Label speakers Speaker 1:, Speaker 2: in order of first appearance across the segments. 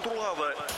Speaker 1: controlada.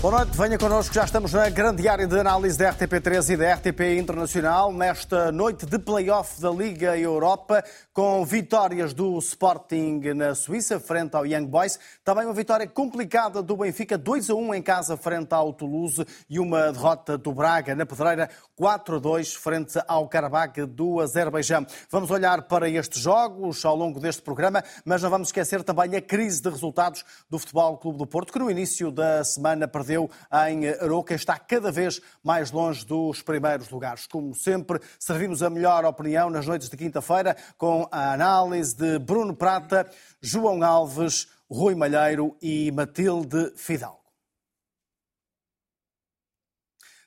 Speaker 2: Boa noite, venha connosco, já estamos na grande área de análise da RTP3 e da RTP Internacional, nesta noite de play-off da Liga Europa, com vitórias do Sporting na Suíça, frente ao Young Boys, também uma vitória complicada do Benfica, 2 a 1 em casa, frente ao Toulouse, e uma derrota do Braga na Pedreira, 4 a 2, frente ao Karabakh do Azerbaijão. Vamos olhar para estes jogos ao longo deste programa, mas não vamos esquecer também a crise de resultados do Futebol Clube do Porto, que no início da semana perdeu perdeu em Aroca, está cada vez mais longe dos primeiros lugares. Como sempre, servimos a melhor opinião nas noites de quinta-feira com a análise de Bruno Prata, João Alves, Rui Malheiro e Matilde Fidalgo.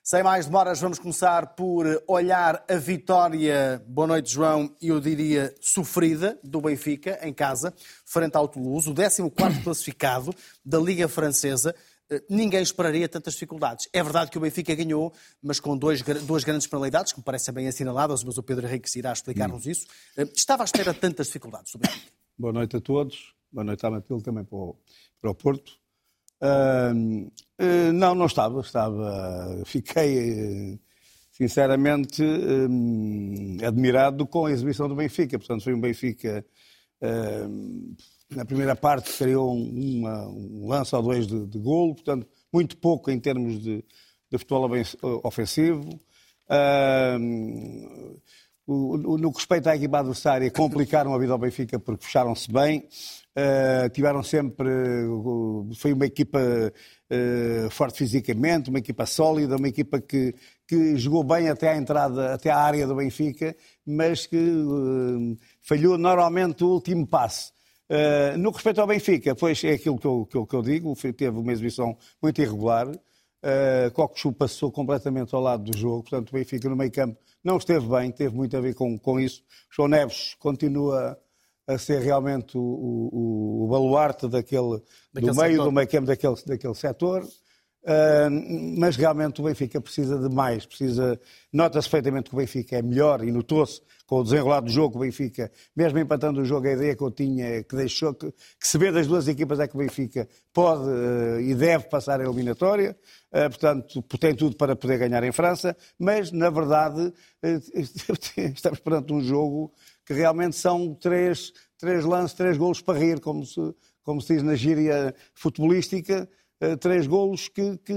Speaker 2: Sem mais demoras, vamos começar por olhar a vitória, boa noite João, eu diria sofrida, do Benfica, em casa, frente ao Toulouse, o 14º classificado da Liga Francesa, ninguém esperaria tantas dificuldades. É verdade que o Benfica ganhou, mas com dois, duas grandes penalidades, que me parecem bem assinaladas, mas o Pedro Henrique irá explicar-nos isso. Eh, estava à espera de tantas dificuldades do Benfica.
Speaker 3: Boa noite a todos. Boa noite à Matilde também para o, para o Porto. Uh, uh, não, não estava. Estava. Fiquei, sinceramente, admirado com a exibição do Benfica. Portanto, foi um Benfica na primeira parte criou uma, um lance ou dois de, de golo, portanto, muito pouco em termos de, de futebol ofensivo. Uh, no que respeita à equipa adversária, complicaram a vida ao Benfica porque fecharam-se bem. Uh, tiveram sempre. Foi uma equipa uh, forte fisicamente, uma equipa sólida, uma equipa que, que jogou bem até à entrada, até à área do Benfica, mas que falhou normalmente o último passe. Uh, no respeito ao Benfica, pois é aquilo que eu, que eu, que eu digo, teve uma exibição muito irregular. Uh, Cocosu passou completamente ao lado do jogo, portanto o Benfica no meio campo não esteve bem, teve muito a ver com, com isso. O João Neves continua a ser realmente o, o, o baluarte daquele, daquele do meio setor. do meio campo daquele, daquele setor. Uh, mas realmente o Benfica precisa de mais, precisa. Nota-se perfeitamente que o Benfica é melhor e notou-se com o desenrolar do jogo, o Benfica, mesmo empatando o jogo, a ideia que eu tinha, que deixou que, que se vê das duas equipas é que o Benfica pode uh, e deve passar a eliminatória, uh, portanto, tem tudo para poder ganhar em França, mas na verdade estamos perante um jogo que realmente são três, três lances, três golos para rir, como se, como se diz na gíria futebolística. Três golos que, que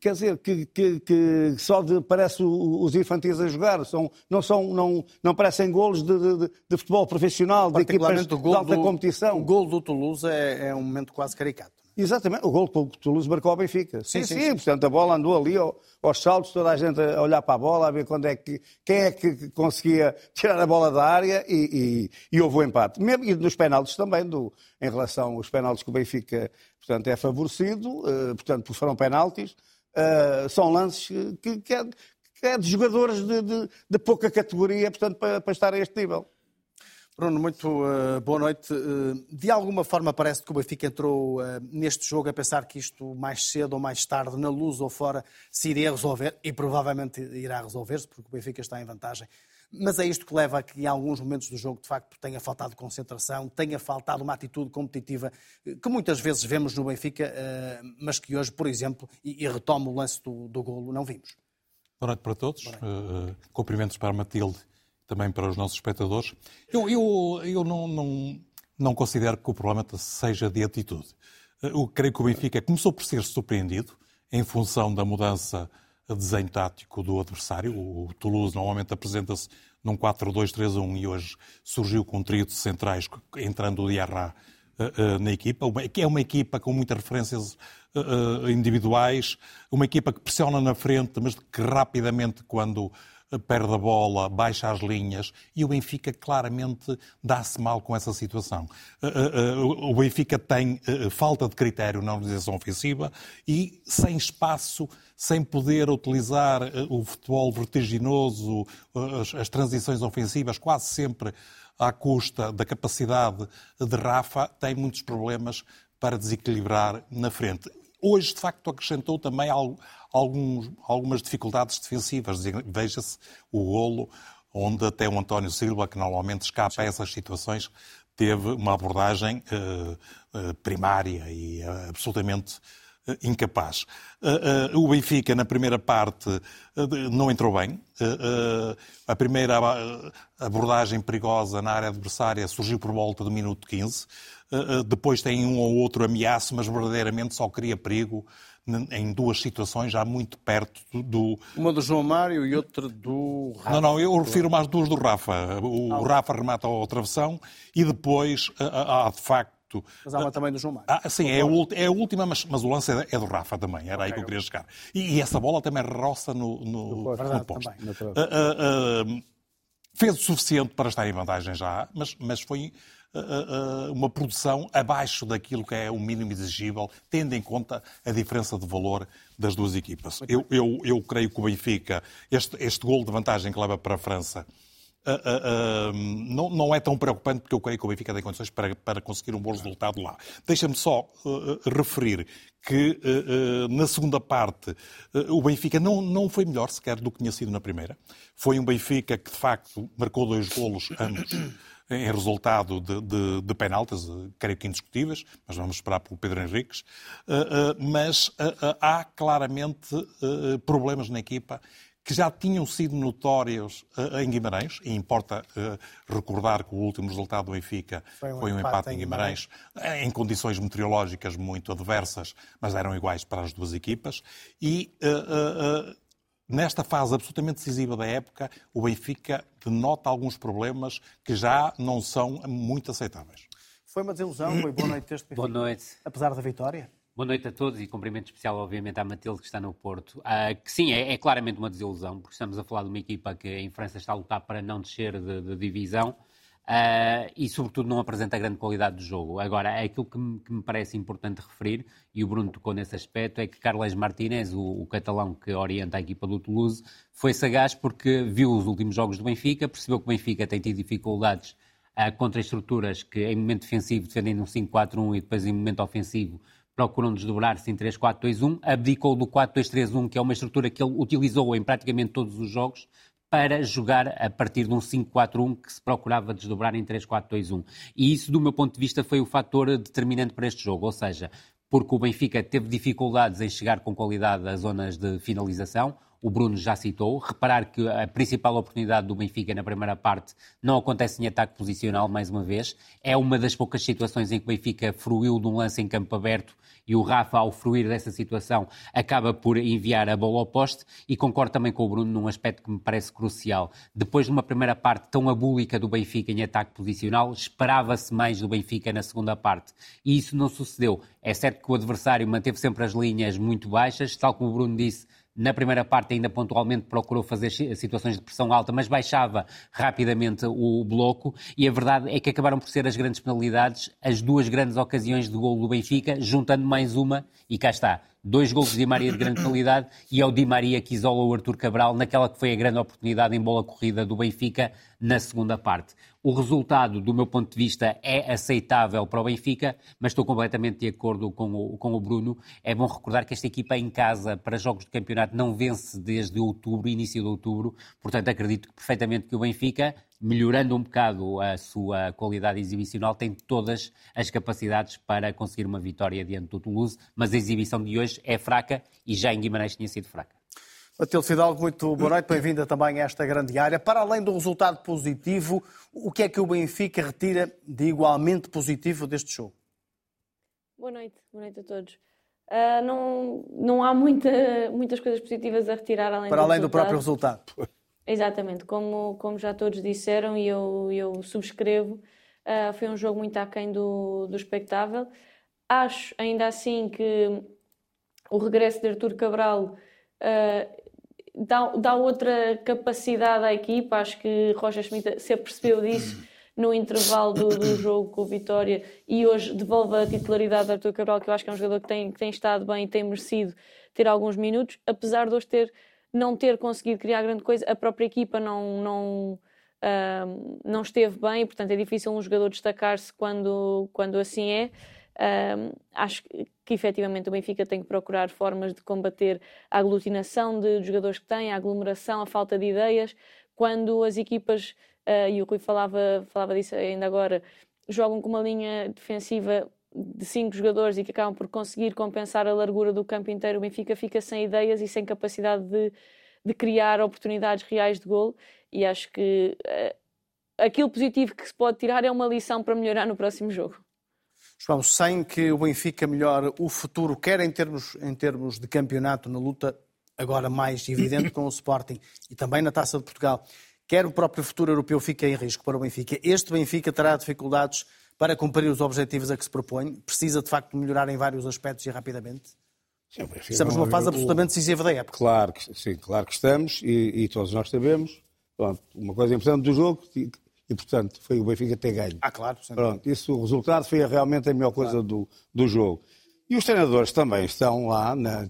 Speaker 3: quer dizer, que, que, que só de, parece os infantis a jogar, são, não, são, não, não parecem golos de, de, de futebol profissional, de equipas de alta
Speaker 2: do,
Speaker 3: competição.
Speaker 2: O gol do Toulouse é, é um momento quase caricato.
Speaker 3: Exatamente, o gol que o Toulouse marcou ao Benfica. Sim, sim, sim, sim. portanto a bola andou ali aos saltos, toda a gente a olhar para a bola, a ver quando é que, quem é que conseguia tirar a bola da área e, e, e houve o empate. Mesmo, e nos penaltis também, do, em relação aos penaltis que o Benfica portanto, é favorecido, uh, portanto, foram penaltis, uh, são lances que, que, é, que, é, de jogadores de, de, de pouca categoria, portanto, para, para estar a este nível.
Speaker 2: Bruno, muito uh, boa noite. Uh, de alguma forma parece que o Benfica entrou uh, neste jogo a pensar que isto mais cedo ou mais tarde, na luz ou fora, se iria resolver e provavelmente irá resolver-se porque o Benfica está em vantagem. Mas é isto que leva a que em alguns momentos do jogo, de facto, tenha faltado concentração, tenha faltado uma atitude competitiva que muitas vezes vemos no Benfica, mas que hoje, por exemplo, e, e retomo o lance do, do golo, não vimos.
Speaker 4: Boa noite para todos. Noite. cumprimentos para a Matilde também para os nossos espectadores. Eu, eu, eu não, não, não considero que o problema seja de atitude. Eu creio que o Benfica começou por ser surpreendido em função da mudança de desenho tático do adversário. O Toulouse normalmente apresenta-se num 4-2-3-1 e hoje surgiu com um trio de centrais, entrando o Diarra uh, uh, na equipa, que é uma equipa com muitas referências individuais, uma equipa que pressiona na frente, mas que rapidamente, quando perde a bola, baixa as linhas e o Benfica claramente dá-se mal com essa situação. Eh, eh, eh, o Benfica tem falta de critério na organização ofensiva e sem espaço, sem poder utilizar o futebol vertiginoso, as transições ofensivas quase sempre à custa da capacidade de Rafa, tem muitos problemas para desequilibrar na frente. Hoje, de facto, acrescentou também alguns, algumas dificuldades defensivas. Veja-se o golo onde até o António Silva, que normalmente escapa a essas situações, teve uma abordagem uh, uh, primária e uh, absolutamente incapaz. O Benfica, na primeira parte, não entrou bem. A primeira abordagem perigosa na área adversária surgiu por volta do minuto 15. Depois tem um ou outro ameaço, mas verdadeiramente só cria perigo em duas situações já muito perto do...
Speaker 2: Uma do João Mário e outra do
Speaker 4: Rafa. Não, não, eu refiro mais duas do Rafa. O ah, Rafa remata ao travessão e depois há de facto...
Speaker 2: Mas há uma também do João Mário.
Speaker 4: Ah, sim, é a, é a, última, mas, mas o lance é, é do Rafa também, era okay, aí que eu queria chegar. E, e, essa bola também roça no, no, no, no posto. Também, uh, uh, fez o suficiente para estar em vantagem já, mas, mas foi uma produção abaixo daquilo que é o mínimo exigível, tendo em conta a diferença de valor das duas equipas. Eu, eu, eu creio que o Benfica, este, este gol de vantagem que leva para a França, Uh, uh, uh, não, não, é tão preocupante porque eu creio que o Benfica tem condições para, para conseguir um bom resultado lá. Deixa-me só referir que na segunda parte o Benfica não, não foi melhor sequer do que tinha sido na primeira. Foi um Benfica que de facto marcou dois golos ambos em resultado de, de, de penaltas, creio que indiscutíveis, mas vamos esperar pelo Pedro Henriques. Uh, uh, mas há claramente problemas na equipa que já tinham sido notórios em Guimarães, e importa recordar que o último resultado do Benfica foi um, foi um empate, empate, em Guimarães, Guimarães, em condições meteorológicas muito adversas, mas eram iguais para as duas equipas, e nesta fase absolutamente decisiva da época, o Benfica denota alguns problemas que já não são muito aceitáveis.
Speaker 2: Foi uma desilusão, foi boa noite deste
Speaker 1: Benfica. Boa noite.
Speaker 2: Apesar da vitória?
Speaker 1: Boa noite a todos e cumprimento especial, obviamente, à Matilde, que está no Porto. Uh, que sim, é, é, claramente uma desilusão, porque estamos a falar de uma equipa que em França está a lutar para não descer de, de divisão Uh, e, sobretudo, não apresenta grande qualidade do jogo. Agora, é aquilo que me, que me, parece importante referir, e o Bruno tocou nesse aspecto, é que Carles Martínez, o, o, catalão que orienta a equipa do Toulouse, foi sagaz porque viu os últimos jogos do Benfica, percebeu que o Benfica tem tido dificuldades uh, contra estruturas que, em momento defensivo, defendem um 5-4-1 e depois, em momento ofensivo, procuram desdobrar-se em 3-4-2-1, abdicou do 4-2-3-1, que é uma estrutura que ele utilizou em praticamente todos os jogos, para jogar a partir de um 5-4-1 que se procurava desdobrar em 3-4-2-1. E isso, do meu ponto de vista, foi o fator determinante para este jogo, ou seja, porque o Benfica teve dificuldades em chegar com qualidade às zonas de finalização, o Bruno já citou. Reparar que a principal oportunidade do Benfica na primeira parte não acontece em ataque posicional, mais uma vez. É uma das poucas situações em que o Benfica fruiu de um lance em campo aberto e o Rafa, ao fruir dessa situação, acaba por enviar a bola ao poste e concordo também com o Bruno num aspecto que me parece crucial. Depois de uma primeira parte tão abúlica do Benfica em ataque posicional, esperava-se mais do Benfica na segunda parte. E isso não sucedeu. É certo que o adversário manteve sempre as linhas muito baixas, tal como o Bruno disse, na primeira parte, ainda pontualmente procurou fazer situações de pressão alta, mas baixava rapidamente o bloco. E a verdade é que acabaram por ser as grandes penalidades, as duas grandes ocasiões de gol do Benfica, juntando mais uma, e cá está dois gols de Di Maria de grande qualidade e é o Di Maria que isola o Artur Cabral naquela que foi a grande oportunidade em bola corrida do Benfica na segunda parte. O resultado, do meu ponto de vista, é aceitável para o Benfica, mas estou completamente de acordo com o, com o Bruno. É bom recordar que esta equipa em casa, para jogos de campeonato, não vence desde outubro, início de outubro, portanto acredito perfeitamente que o Benfica melhorando um bocado a sua qualidade exibicional, tem todas as capacidades para conseguir uma vitória diante do Toulouse, mas a exibição de hoje é fraca e já em Guimarães tinha sido fraca.
Speaker 2: Matilde Fidalgo, muito boa noite, bem-vinda também a esta grande área. Para além do resultado positivo, o que é que o Benfica retira de igualmente positivo deste jogo?
Speaker 5: Boa noite, boa noite a todos. Uh, não, não há muita, muitas coisas positivas a retirar além
Speaker 2: Para
Speaker 5: do
Speaker 2: além resultado. do próprio resultado.
Speaker 5: Exatamente, como, como já todos disseram e eu, eu subscrevo, uh, foi um jogo muito aquém do, do expectável. Acho ainda assim que o regresso de Artur Cabral uh, dá, dá outra capacidade à equipa. Acho que Roger Schmidt se apercebeu disso no intervalo do, do, jogo com o Vitória e hoje devolve a titularidade de Artur Cabral, que eu acho que é um jogador que tem, que tem estado bem e tem merecido ter alguns minutos, apesar de hoje ter não ter conseguido criar grande coisa, a própria equipa não, não, não esteve bem, portanto é difícil um jogador destacar-se quando, quando assim é. Acho que, que efetivamente o Benfica tem que procurar formas de combater a aglutinação de, de jogadores que tem, a aglomeração, a falta de ideias. quando as equipas, uh, e o Rui falava, falava disso ainda agora, jogam com uma linha defensiva de cinco jogadores e que acabam por conseguir compensar a largura do campo inteiro, o Benfica fica sem ideias e sem capacidade de, de criar oportunidades reais de gol. E acho que uh, aquilo positivo que se pode tirar é uma lição para melhorar no próximo jogo.
Speaker 2: João, sem que o Benfica melhore o futuro, quer em termos, em termos de campeonato na luta, agora mais evidente com o Sporting e também na Taça de Portugal, quer o próprio futuro europeu fica em risco para o Benfica. Este Benfica terá dificuldades para cumprir os objetivos a que se propõe? Precisa, de facto, melhorar em vários aspectos e rapidamente? Sim, estamos numa fase absolutamente decisiva da época.
Speaker 3: Claro que, sim, claro que estamos e, e todos nós sabemos. Pronto, uma coisa importante do jogo e, portanto, foi o Benfica ter ganho.
Speaker 2: Ah, claro.
Speaker 3: Pronto, isso, o resultado foi realmente a melhor coisa claro. do, do jogo. E os treinadores também estão lá na,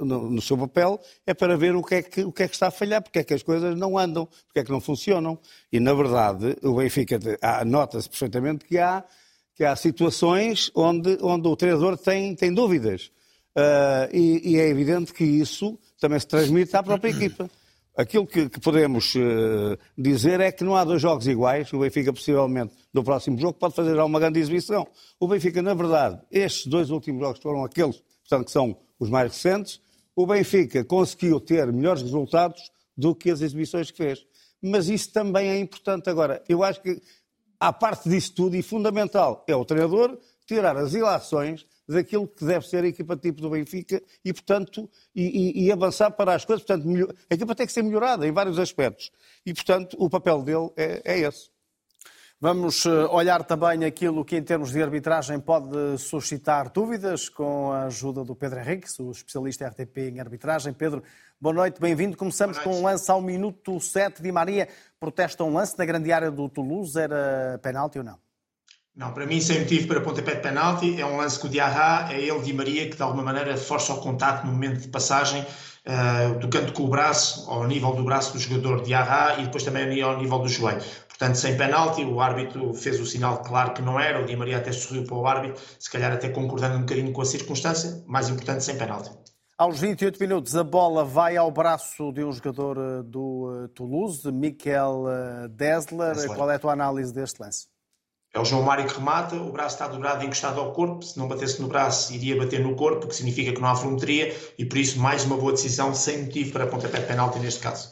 Speaker 3: no, no, seu papel, é para ver o que, é que, o que é que está a falhar, porque é que as coisas não andam, porque é que não funcionam. E, na verdade, o Benfica nota-se perfeitamente que há, que há situações onde, onde o treinador tem, tem dúvidas. Uh, e, e é evidente que isso também se transmite à própria equipa. Aquilo que, que podemos uh, dizer é que não há dois jogos iguais. O Benfica, possivelmente, no próximo jogo, pode fazer já uma grande exibição. O Benfica, na verdade, estes dois últimos jogos foram aqueles, portanto, que são os mais recentes. O Benfica conseguiu ter melhores resultados do que as exibições que fez. Mas isso também é importante. Agora, eu acho que, à parte disso tudo, e fundamental, é o treinador tirar as ilações daquilo que deve ser a equipa tipo do Benfica e, portanto, e, e, e avançar para as coisas. Portanto, melhor... a equipa tem que ser melhorada em vários aspectos. E, portanto, o papel dele é, é esse.
Speaker 2: Vamos eh, olhar também aquilo que, em termos de arbitragem, pode suscitar dúvidas com a ajuda do Pedro Henrique, o especialista RTP em arbitragem. Pedro, boa noite, bem-vindo. Começamos com um lance ao minuto 7 de Maria. Protesta um lance na grande área do Toulouse. Era penalti ou não?
Speaker 6: Não, para mim, sem motivo para pontapé de penalti, é um lance que o Diarra, é ele de Maria que de alguma maneira força o contacto no momento de passagem, uh, tocando com o braço, ao nível do braço do jogador Diarra e depois também ao nível do joelho. Portanto, sem penalti, o árbitro fez o sinal claro que não era, o Di Maria até sorriu para o árbitro, se calhar até concordando um bocadinho com a circunstância, mais importante, sem penalti.
Speaker 2: Aos 28 minutos, a bola vai ao braço de um jogador eh, do eh, Toulouse, Mikel Dessler. Qual é a tua análise deste lance?
Speaker 6: É o João Mário que remata, o braço está dobrado encostado ao corpo, se não batesse no braço iria bater no corpo, que significa que não há volumetria e por isso mais uma boa decisão sem motivo para pontapé de penalti neste caso.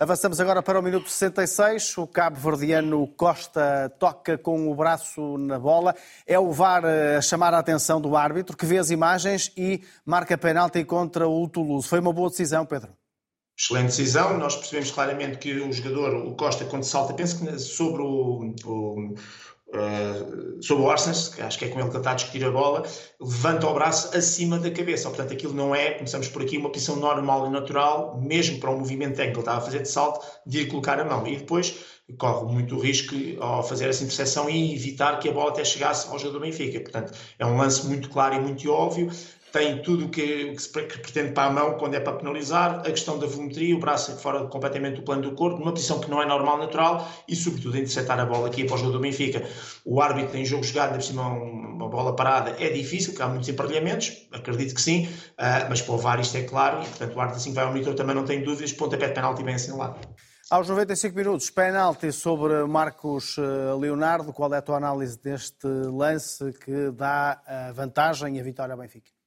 Speaker 2: Avançamos agora para o minuto 66. O cabo-verdiano Costa toca com o braço na bola. É o VAR a chamar a atenção do árbitro, que vê as imagens e marca penalti contra o Toulouse. Foi uma boa decisão, Pedro?
Speaker 6: Excelente decisão. Nós percebemos claramente que o jogador, o Costa, quando salta, penso que sobre o, o Uh, sobre o Arsenal, que acho que é com ele que está a discutir a bola, levanta o braço acima da cabeça. Portanto, aquilo não é, começamos por aqui, uma posição normal e natural, mesmo para o movimento técnico que ele estava a fazer de salto, de ir colocar a mão. E depois corre muito risco ao fazer essa interseção e evitar que a bola até chegasse ao jogador do Benfica. Portanto, é um lance muito claro e muito óbvio tem tudo o que, que, que pretende para a mão quando é para penalizar, a questão da volumetria, o braço fora completamente do plano do corpo, numa posição que não é normal, natural, e sobretudo interceptar a bola aqui para o jogo do Benfica. O árbitro tem jogo jogado, por cima uma bola parada, é difícil, porque há muitos emparelhamentos, acredito que sim, uh, mas para o VAR isto é claro, e portanto o árbitro assim que vai ao monitor também não tem dúvidas, pontapé de penalti bem assinalado.
Speaker 2: Aos 95 minutos, penalti sobre Marcos ah, Leonardo. Qual é a tua análise deste lance que dá a vantagem e a vitória ao Benfica?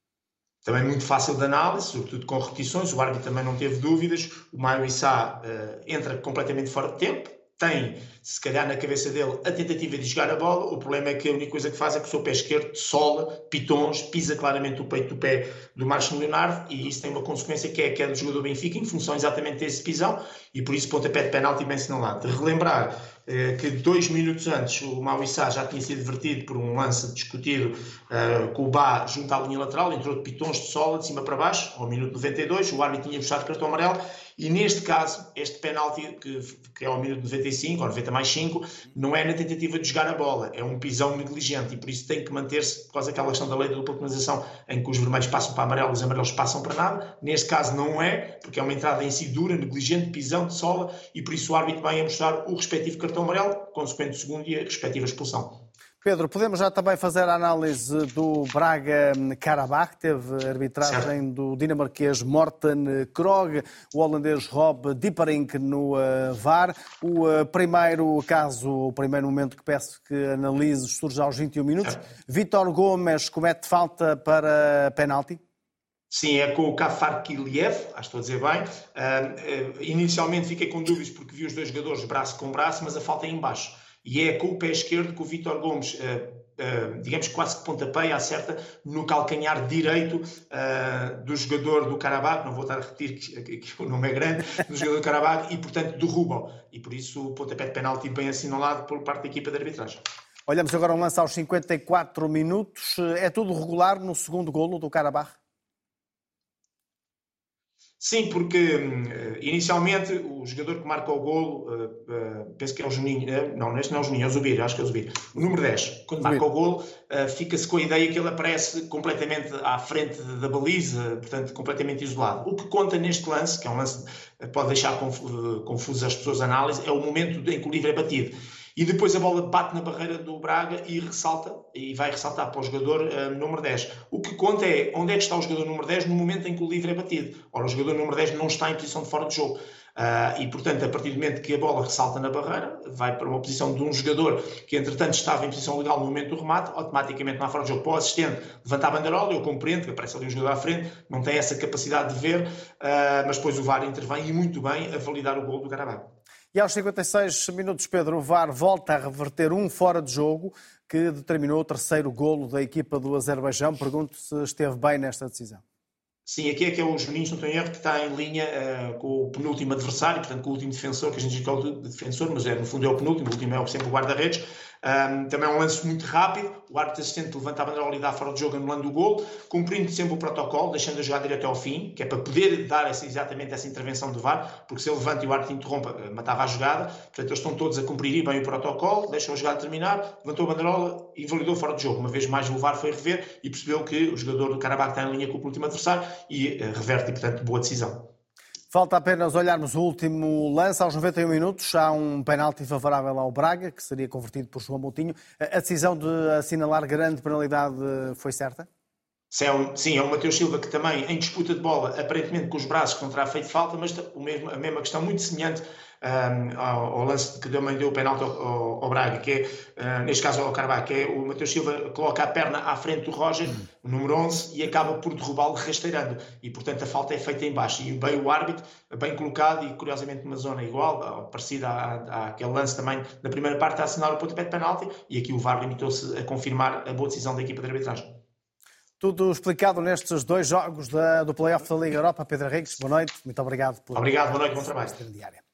Speaker 6: Também muito fácil de análise, sobretudo com repetições. O árbitro também não teve dúvidas. O Maio Issa uh, entra completamente fora de tempo, tem, se calhar, na cabeça dele a tentativa de jogar a bola. O problema é que a única coisa que faz é que o seu pé esquerdo sola, pitons, pisa claramente o peito do pé do Marcos Leonardo e isso tem uma consequência que é a queda do jogador Benfica em função exatamente desse pisão e por isso pontapé de penalti bem sinalado. De relembrar eh, que dois minutos antes o Mauissá já tinha sido divertido por um lance discutido uh, com o Bá junto à linha lateral, entrou de pitons de sola de cima para baixo, ao minuto 92, o árbitro tinha puxado cartão amarelo e neste caso, este penalti, que, que é ao minuto 95, ou 90 mais 5, não é na tentativa de jogar a bola, é um pisão negligente e por isso tem que manter-se, por causa daquela questão da lei da dupla penalização, em que os vermelhos passam para amarelo, os amarelos passam para nada. Neste caso não é, porque é uma entrada em si dura, negligente, pisão de sola, e por isso o árbitro vai a mostrar o respectivo cartão amarelo, consequente segundo e a respectiva expulsão.
Speaker 2: Pedro, podemos já também fazer a análise do Braga-Karabakh, teve arbitragem certo. do dinamarquês Morten Krog, o holandês Rob Dieperink no uh, VAR. O uh, primeiro caso, o primeiro momento que peço que analises surge aos 21 minutos. Vitor Gomes comete falta para penalti?
Speaker 6: Sim, é com o Kafar Kiliev, acho que estou a dizer bem. Uh, inicialmente fiquei com dúvidas porque vi os dois jogadores braço com braço, mas a falta é em baixo e é com o pé esquerdo que o Vítor Gomes, uh, uh, digamos quase que pontapeia, acerta no calcanhar direito uh, do jogador do Carabag, não vou estar a repetir que, que, o nome é grande, do jogador do Carabag, e portanto derruba E por isso o pontapé de penalti bem assinalado por parte da equipa de arbitragem.
Speaker 2: Olhamos agora um lance aos 54 minutos. É tudo regular no segundo golo do Carabag?
Speaker 6: Sim, porque hum, inicialmente o jogador que marca o golo, uh, uh, penso que é o Juninho, não, neste não é o Juninho, é o Zubir, acho que é o Zubir. O número 10, quando Zubir. marca o golo, fica-se com a ideia que ele aparece completamente à frente da baliza, portanto, completamente isolado. O que conta neste lance, que é um lance que pode deixar confuso as pessoas a análise, é o momento em que o livro é batido e depois a bola bate na barreira do Braga e ressalta, e vai ressaltar para o jogador uh, número 10. O que conta é onde é que está o jogador número 10 no momento em que o livre é batido. Ora, o jogador número 10 não está em posição de fora de jogo. Uh, e, portanto, a partir do momento que a bola ressalta na barreira, vai para uma posição de um jogador que, entretanto, estava em posição legal no momento do remate, automaticamente há fora de jogo para o assistente levantar a bandeirola. Eu compreendo que aparece ali um jogador à frente, não tem essa capacidade de ver, uh, mas depois o VAR intervém e muito bem a validar o gol do Carabao.
Speaker 2: E aos 56 minutos, Pedro, VAR volta a reverter um fora de jogo que determinou o terceiro golo da equipa do Azerbaijão. Pergunto se esteve bem nesta decisão.
Speaker 6: Sim, aqui é que é o Juninho, não estou em erro, que está em linha uh, com o penúltimo adversário, portanto com o último defensor, que a gente diz que é o defensor, mas é, no fundo é o penúltimo, o último é sempre o guarda-redes. Um, também é um lance muito rápido, o árbitro assistente levanta a bandeira e dá fora de jogo anulando o gol, cumprindo sempre o protocolo, deixando a jogada ir até ao fim, que é para poder dar essa, exatamente essa intervenção do VAR, porque se ele levanta e o árbitro interrompa, eh, matava a jogada, portanto eles estão todos a cumprir bem o protocolo, deixam a jogada terminar, levantou a e validou fora de jogo. Uma vez mais o VAR foi rever e percebeu que o jogador do Carabao está em linha com o último adversário e uh, reverte, e, portanto, boa decisão.
Speaker 2: Falta apenas olharmos o último lance. Aos 91 minutos há um penalti favorável ao Braga, que seria convertido por João Moutinho. A decisão de assinalar grande penalidade foi certa?
Speaker 6: Sim, é o Mateus Silva que também, em disputa de bola, aparentemente com os braços, não terá feito falta, mas a mesma questão muito semelhante um, ao, ao, lance que também deu o penalti ao, ao, Braga, que é, uh, neste caso ao Carvalho, que é o Mateus Silva coloca a perna à frente do Roger, o número 11, e acaba por derrubá-lo rasteirando. E, portanto, a falta é feita em baixo. E bem o árbitro, bem colocado, e curiosamente numa zona igual, parecida à, àquele lance também na primeira parte, a assinar o pontapé de penalti, e aqui o VAR limitou-se a confirmar a boa decisão da equipa de arbitragem.
Speaker 2: Tudo explicado nestes dois jogos da, do Playoff da Liga Europa. Pedro Henriques, boa noite. Muito obrigado.
Speaker 6: Por... Obrigado, boa noite, bom trabalho.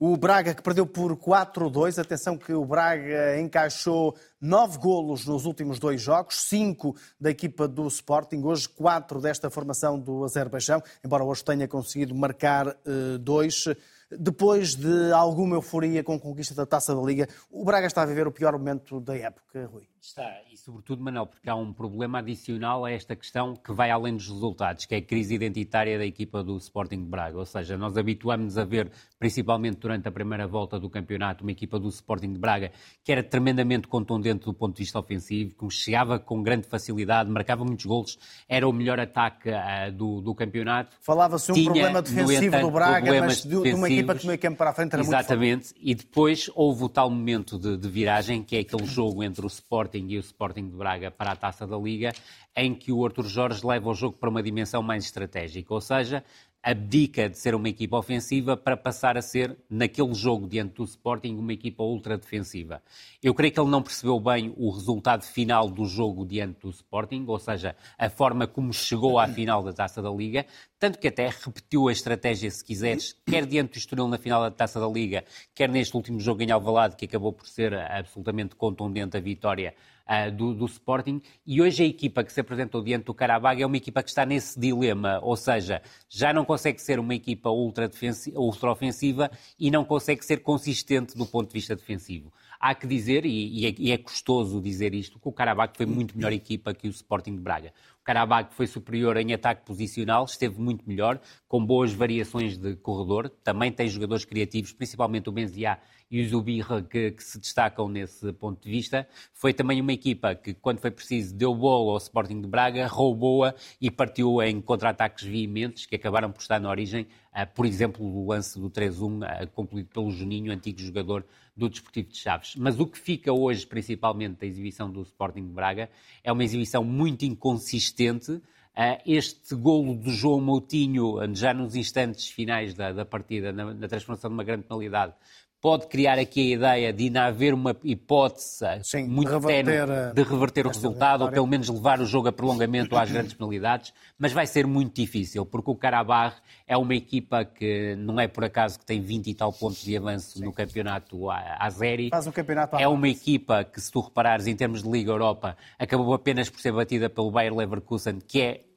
Speaker 2: O Braga que perdeu por 4-2. Atenção que o Braga encaixou nove golos nos últimos dois jogos, cinco da equipa do Sporting, hoje quatro desta formação do Azerbaijão, embora hoje tenha conseguido marcar uh, dois. Depois de alguma euforia com a conquista da Taça da Liga, o Braga está a viver o pior momento da época, Rui.
Speaker 1: Está, e sobretudo, Manel, porque há um problema adicional a esta questão que vai além dos resultados, que é a crise identitária da equipa do Sporting de Braga. Ou seja, nós habituamos-nos a ver, principalmente durante a primeira volta do campeonato, uma equipa do Sporting de Braga que era tremendamente contundente do ponto de vista ofensivo, que chegava com grande facilidade, marcava muitos golos, era o melhor ataque uh, do, do, campeonato.
Speaker 2: Falava-se um Tinha, problema defensivo entanto, do Braga, mas de, de, uma equipa que meio campo para a frente era
Speaker 1: Exatamente,
Speaker 2: muito
Speaker 1: Exatamente, e depois houve o tal momento de, de viragem, que é aquele jogo entre o Sporting Sporting e o Sporting de Braga para a Taça da Liga, em que o Arthur Jorge leva o jogo para uma dimensão mais estratégica, ou seja, abdica de ser uma equipa ofensiva para passar a ser, naquele jogo diante do Sporting, uma equipa ultra defensiva. Eu creio que ele não percebeu bem o resultado final do jogo diante do Sporting, ou seja, a forma como chegou à final da Taça da Liga, tanto que até repetiu a estratégia, se quiseres, quer diante do Estoril na final da Taça da Liga, quer neste último jogo em Alvalade, que acabou por ser absolutamente contundente a vitória uh, do, do, Sporting. E hoje a equipa que se apresentou diante do Carabag é uma equipa que está nesse dilema, ou seja, já não consegue ser uma equipa ultra, ultra ofensiva e não consegue ser consistente do ponto de vista defensivo. Há que dizer, e, e, é, e é, custoso dizer isto, que o Carabag foi muito melhor equipa que o Sporting de Braga. Karabakh foi superior em ataque posicional, esteve muito melhor, com boas variações de corredor. Também tem jogadores criativos, principalmente o Benzia e o Zubirra, que, que, se destacam nesse ponto de vista. Foi também uma equipa que, quando foi preciso, deu bola ao Sporting de Braga, roubou-a e partiu em contra-ataques veementes que acabaram por estar na origem, uh, por exemplo, o lance do 3-1, uh, concluído pelo Juninho, antigo jogador do Desportivo de Chaves. Mas o que fica hoje, principalmente, da exibição do Sporting de Braga, é uma exibição muito inconsistente. Uh, este golo do João Moutinho, já nos instantes finais da, da partida, na, na, transformação de uma grande penalidade, pode criar aqui a ideia de ainda haver uma hipótese Sim, muito tenue de reverter o resultado, ou pelo menos levar o jogo a prolongamento às grandes penalidades, mas vai ser muito difícil, porque o Karabakh é uma equipa que não é por acaso que tem 20 e tal pontos de avanço Sim. no campeonato Azeri.
Speaker 2: Faz um campeonato
Speaker 1: É uma equipa que, se tu reparares, em termos de Liga Europa, acabou apenas por ser batida pelo Bayer Leverkusen, que é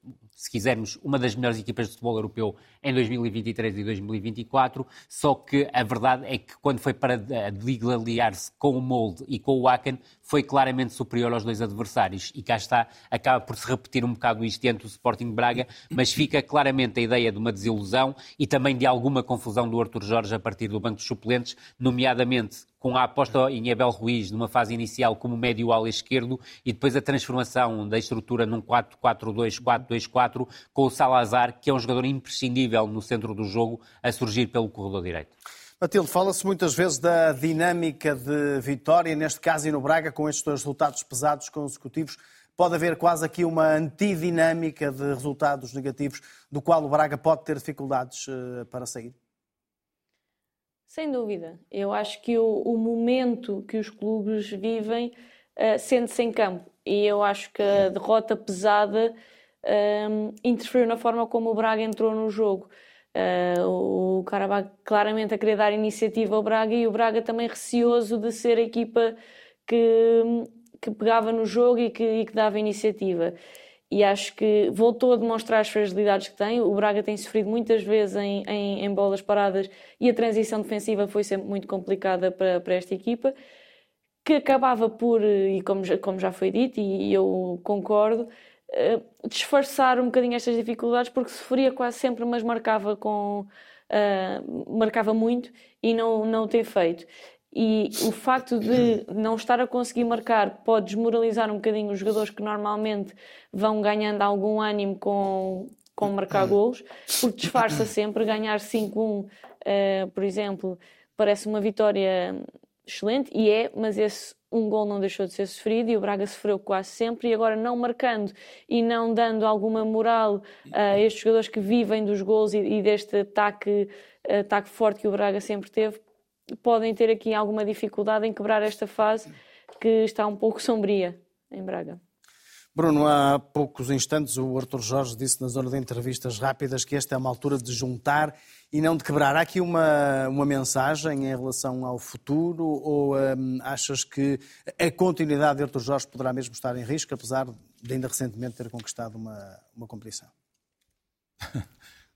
Speaker 1: se quisermos, uma das melhores equipas de futebol europeu em 2023 e 2024, só que a verdade é que quando foi para aliar-se com o Molde e com o Aken, foi claramente superior aos dois adversários. E cá está, acaba por se repetir um bocado isto entre o Sporting Braga, mas fica claramente a ideia de uma desilusão e também de alguma confusão do Arthur Jorge a partir do banco de suplentes, nomeadamente com a aposta em Abel Ruiz numa fase inicial como médio ala esquerdo e depois a transformação da estrutura num 4-4-2, 4-2-4 com o Salazar, que é um jogador imprescindível no centro do jogo, a surgir pelo corredor direito.
Speaker 2: Matilde, fala-se muitas vezes da dinâmica de vitória, neste caso e no Braga, com estes dois resultados pesados consecutivos. Pode haver quase aqui uma antidinâmica de resultados negativos, do qual o Braga pode ter dificuldades eh, para sair?
Speaker 5: Sem dúvida. Eu acho que o, o momento que os clubes vivem uh, sente-se em campo. E eu acho que a derrota pesada uh, interferiu na forma como o Braga entrou no jogo. Uh, o Carabag claramente a querer dar iniciativa ao Braga e o Braga também receoso de ser a equipa que, que pegava no jogo e que, e que dava iniciativa e acho que voltou a demonstrar as fragilidades que tem. O Braga tem sofrido muitas vezes em, em, em bolas paradas e a transição defensiva foi sempre muito complicada para, para esta equipa, que acabava por, e como já, como já foi dito, e eu concordo, uh, disfarçar um bocadinho estas dificuldades, porque sofria quase sempre, mas marcava com. Uh, marcava muito e não, não ter feito e o facto de não estar a conseguir marcar pode desmoralizar um bocadinho os jogadores que normalmente vão ganhando algum ânimo com, com marcar golos, porque disfarça sempre. Ganhar 5-1, uh, eh, por exemplo, parece uma vitória excelente, e é, mas esse um gol não deixou de ser sofrido e o Braga sofreu quase sempre. E agora não marcando e não dando alguma moral a estes jogadores que vivem dos gols e, e deste ataque, ataque forte que o Braga sempre teve, podem ter aqui alguma dificuldade em quebrar esta fase que está um pouco sombria em Braga.
Speaker 2: Bruno, há poucos instantes o Arthur Jorge disse na zona de entrevistas rápidas que esta é uma altura de juntar e não de quebrar. Há aqui uma, uma mensagem em relação ao futuro ou hum, achas que a continuidade de Arthur Jorge poderá mesmo estar em risco, apesar de ainda recentemente ter conquistado uma, uma competição?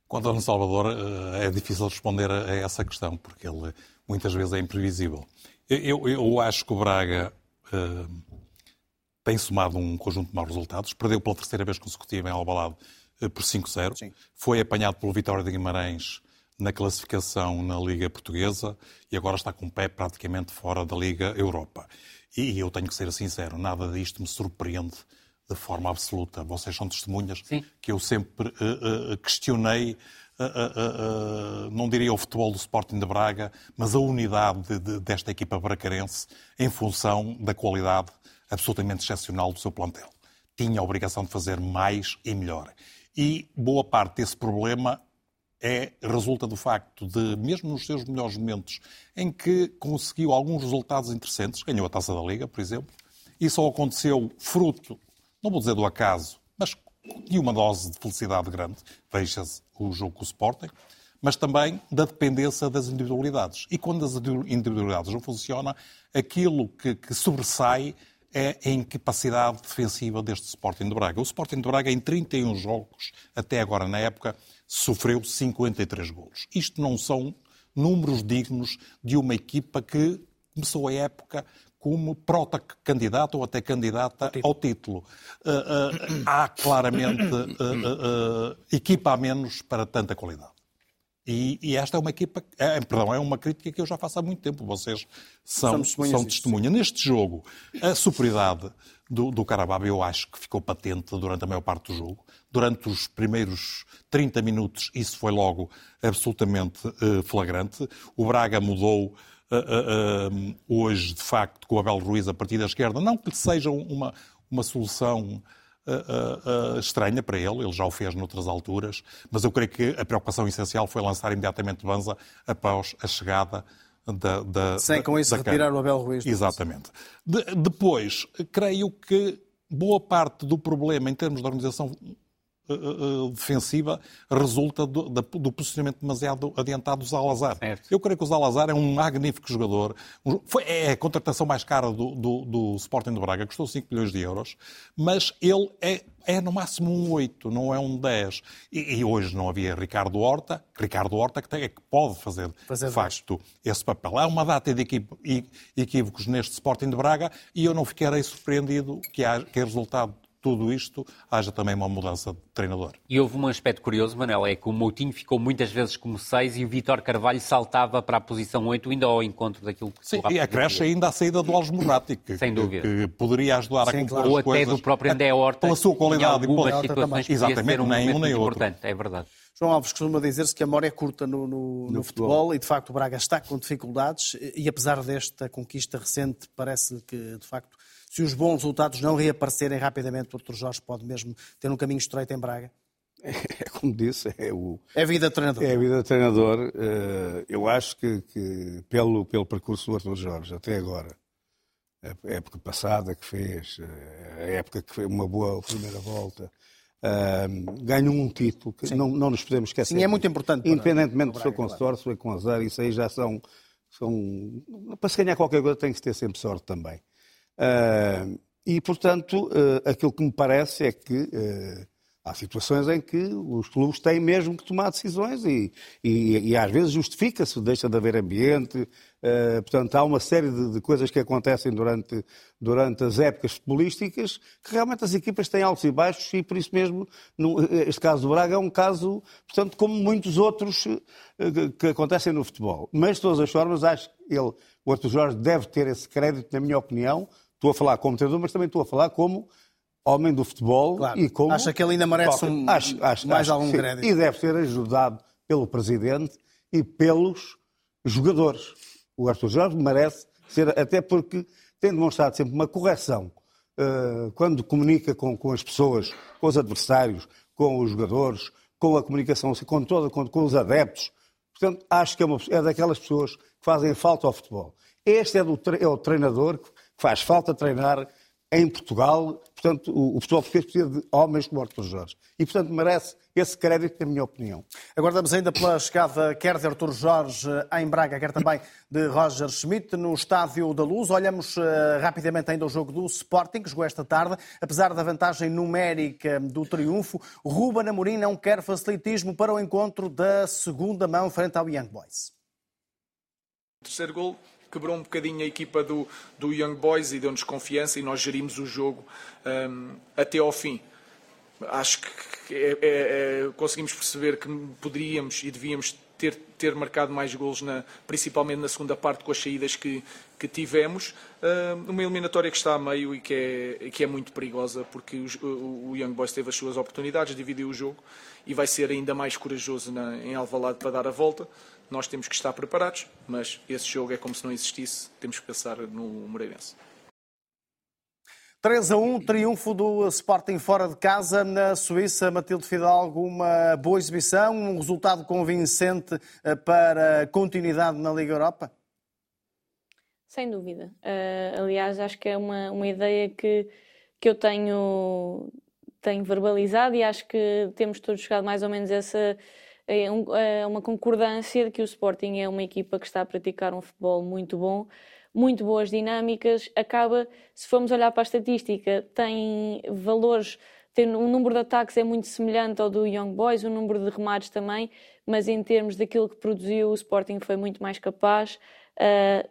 Speaker 4: Quanto ao Salvador, eh, é difícil responder a essa questão, porque ele muitas vezes é imprevisível. Eu, eu acho que o Braga uh, tem somado um conjunto de maus resultados. Perdeu pela terceira vez consecutiva em Albalade uh, por 5-0. Foi apanhado pelo Vitória de Guimarães na classificação na Liga Portuguesa e agora está com o pé praticamente fora da Liga Europa. E eu tenho que ser sincero, nada disto me surpreende de forma absoluta. Vocês são testemunhas Sim. que eu sempre uh, questionei uh, uh, não diria o futebol do Sporting de Braga, mas a unidade de, de, desta equipa bracarense em função da qualidade absolutamente excepcional do seu plantel. Tinha a obrigação de fazer mais e melhor. E boa parte desse problema é resulta do facto de, mesmo nos seus melhores momentos, em que conseguiu alguns resultados interessantes, ganhou a Taça da Liga, por exemplo, e só aconteceu fruto, não vou dizer do acaso, de uma dose de felicidade grande. Veja-se o jogo com o Sporting, mas também da dependência das individualidades. E quando as individualidades não funcionam, aquilo que, que sobressai é a incapacidade defensiva deste Sporting de Braga. O Sporting de Braga, em 31 jogos, até agora na época, sofreu 53 golos. Isto não são números dignos de uma equipa que começou a época como prota-candidata ou até candidata ao título. Uh, uh, há claramente uh, equipa a menos para tanta qualidade. E, e, esta é uma equipa, é, perdão, é uma crítica que eu já faço há muito tempo. Vocês são, são testemunha. Neste jogo, a superioridade do, do Carabao eu acho que ficou patente durante a maior parte do jogo. Durante os primeiros 30 minutos, isso foi logo absolutamente uh, flagrante. O Braga mudou uh, uh, hoje, de facto, com o Abel Ruiz a partir da esquerda. Não que seja uma, uma solução uh, uh, estranha para ele, ele já o fez noutras alturas, mas eu creio que a preocupação essencial foi lançar imediatamente Banza após a chegada da, da
Speaker 2: Sem com isso retirar o Abel Ruiz.
Speaker 4: Exatamente. De, depois, creio que boa parte do problema em termos de organização uh, defensiva resulta do, do, posicionamento demasiado adiantado do Zalazar. Certo. Eu creio que o Zalazar é um magnífico jogador. Foi, é a contratação mais cara do, do, do Sporting de Braga, custou 5 milhões de euros, mas ele é é no máximo um 8, não é um 10. E, e, hoje não havia Ricardo Horta, Ricardo Horta que, tem, é que pode fazer, fazer de facto, esse papel. Há uma data de equívocos neste Sporting de Braga e eu não ficarei surpreendido que, há, que é resultado tudo isto, haja também uma mudança de treinador.
Speaker 1: E houve um aspecto curioso, Manel, é que o Moutinho ficou muitas vezes como 6 e o Vitor Carvalho saltava para a posição 8, ainda ao encontro daquilo que
Speaker 4: Sim, e acresce ainda a saída do Alves Morati, que, Sem dúvida. que poderia ajudar Sim, a
Speaker 1: claro. Ou até do próprio André Horta.
Speaker 4: Pela sua qualidade.
Speaker 1: Em algumas situações
Speaker 4: Exatamente, um nem um nem outro.
Speaker 1: Importante, é verdade.
Speaker 2: João Alves costuma dizer-se que a memória é curta no, no, no, no futebol. futebol. e, de facto, o Braga está com dificuldades e, apesar desta conquista recente, parece que, de facto, se os bons resultados não reaparecerem rapidamente, o Dr. Jorge pode mesmo ter um caminho estreito em Braga?
Speaker 3: É como disse, é o.
Speaker 2: É a vida de treinador.
Speaker 3: É a vida de treinador. Eh, eu acho que, que pelo, pelo percurso do Arthur Jorge até agora, a época passada que fez, eh, a época que foi uma boa primeira volta, uh, ganhou um título que não, não nos podemos esquecer.
Speaker 2: Sim, é muito importante.
Speaker 3: Independentemente para se foi com sorte, se foi com azar, isso aí já são, são. Para se ganhar qualquer coisa tem que ter sempre sorte também. Uh, e, portanto, uh, aquilo que me parece é que uh, há situações em que os clubes têm mesmo que tomar decisões e, e, e às vezes justifica-se, deixa de haver ambiente. portanto, há uma série de, de, coisas que acontecem durante, durante as épocas futebolísticas que realmente as equipas têm altos e baixos e, por isso mesmo, no, este caso do Braga é um caso, portanto, como muitos outros que, que acontecem no futebol. Mas, de todas as formas, acho que ele, o Arthur Jorge deve ter esse crédito, na minha opinião, Estou a falar como treinador, mas também estou a falar como homem do futebol
Speaker 2: claro.
Speaker 3: e como.
Speaker 2: Acha que ele ainda merece um, acho, acho, mais acho, algum sim. crédito.
Speaker 3: E deve ser ajudado pelo presidente e pelos jogadores. O Arthur Jorge merece ser, até porque tem demonstrado sempre uma correção uh, quando comunica com, com as pessoas, com os adversários, com os jogadores, com a comunicação, com, toda, com, com os adeptos. Portanto, acho que é, uma, é daquelas pessoas que fazem falta ao futebol. Este é, do, é o treinador que faz falta treinar em Portugal. Portanto, o, o futebol português precisa de homens como Artur Jorge. E, portanto, merece esse crédito, na minha opinião.
Speaker 2: Aguardamos ainda pela chegada quer de Artur Jorge em Braga, quer também de Roger Schmidt no Estádio da Luz. Olhamos uh, rapidamente ainda o jogo do Sporting, que jogou esta tarde. Apesar da vantagem numérica do triunfo, Ruben Amorim não quer facilitismo para o encontro da segunda mão frente ao Young Boys.
Speaker 7: Terceiro gol quebrou um bocadinho a equipa do, do Young Boys e deu-nos confiança e nós gerimos o jogo um, até ao fim. Acho que é, é, é, conseguimos perceber que poderíamos e devíamos ter, ter marcado mais golos, na, principalmente na segunda parte, com as saídas que, que tivemos. Uh, uma eliminatória que está a meio e que é, que é muito perigosa, porque o, o Young Boys teve as suas oportunidades, dividiu o jogo e vai ser ainda mais corajoso na, em Alvalade para dar a volta nós temos que estar preparados, mas esse jogo é como se não existisse, temos que pensar no Moreirense.
Speaker 2: 3 a 1, triunfo do Sporting fora de casa na Suíça. Matilde Fidalgo, uma boa exibição, um resultado convincente eh, para continuidade na Liga Europa?
Speaker 5: Sem dúvida. Uh, aliás, acho que é uma, uma ideia que, que eu tenho, tenho verbalizado e acho que temos todos chegado mais ou menos a essa é, é uma concordância de que o Sporting é uma equipa que está a praticar um futebol muito bom, muito boas dinâmicas. Acaba, se formos olhar para a estatística, tem valores. Tem, o número de ataques é muito semelhante ao do Young Boys, o número de remates também, mas em termos daquilo que produziu, o Sporting foi muito mais capaz. Uh,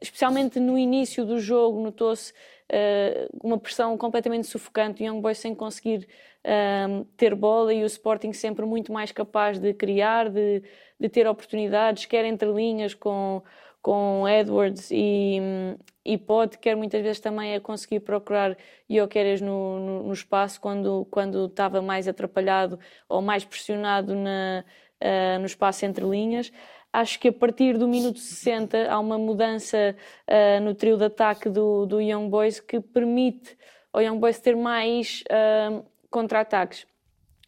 Speaker 5: especialmente no início do jogo, notou-se uh, uma pressão completamente sufocante, o Young Boys sem conseguir uh, ter bola e o Sporting sempre muito mais capaz de criar, de, de ter oportunidades, quer entre linhas com, com Edwards e, e pode, quer muitas vezes também a conseguir procurar Ioqueres no, no, no, espaço quando, quando estava mais atrapalhado ou mais pressionado na, uh, no espaço entre linhas. Acho que a partir do minuto 60 há uma mudança uh, no trio de ataque do, do Young Boys que permite ao Young Boys ter mais uh, contra-ataques.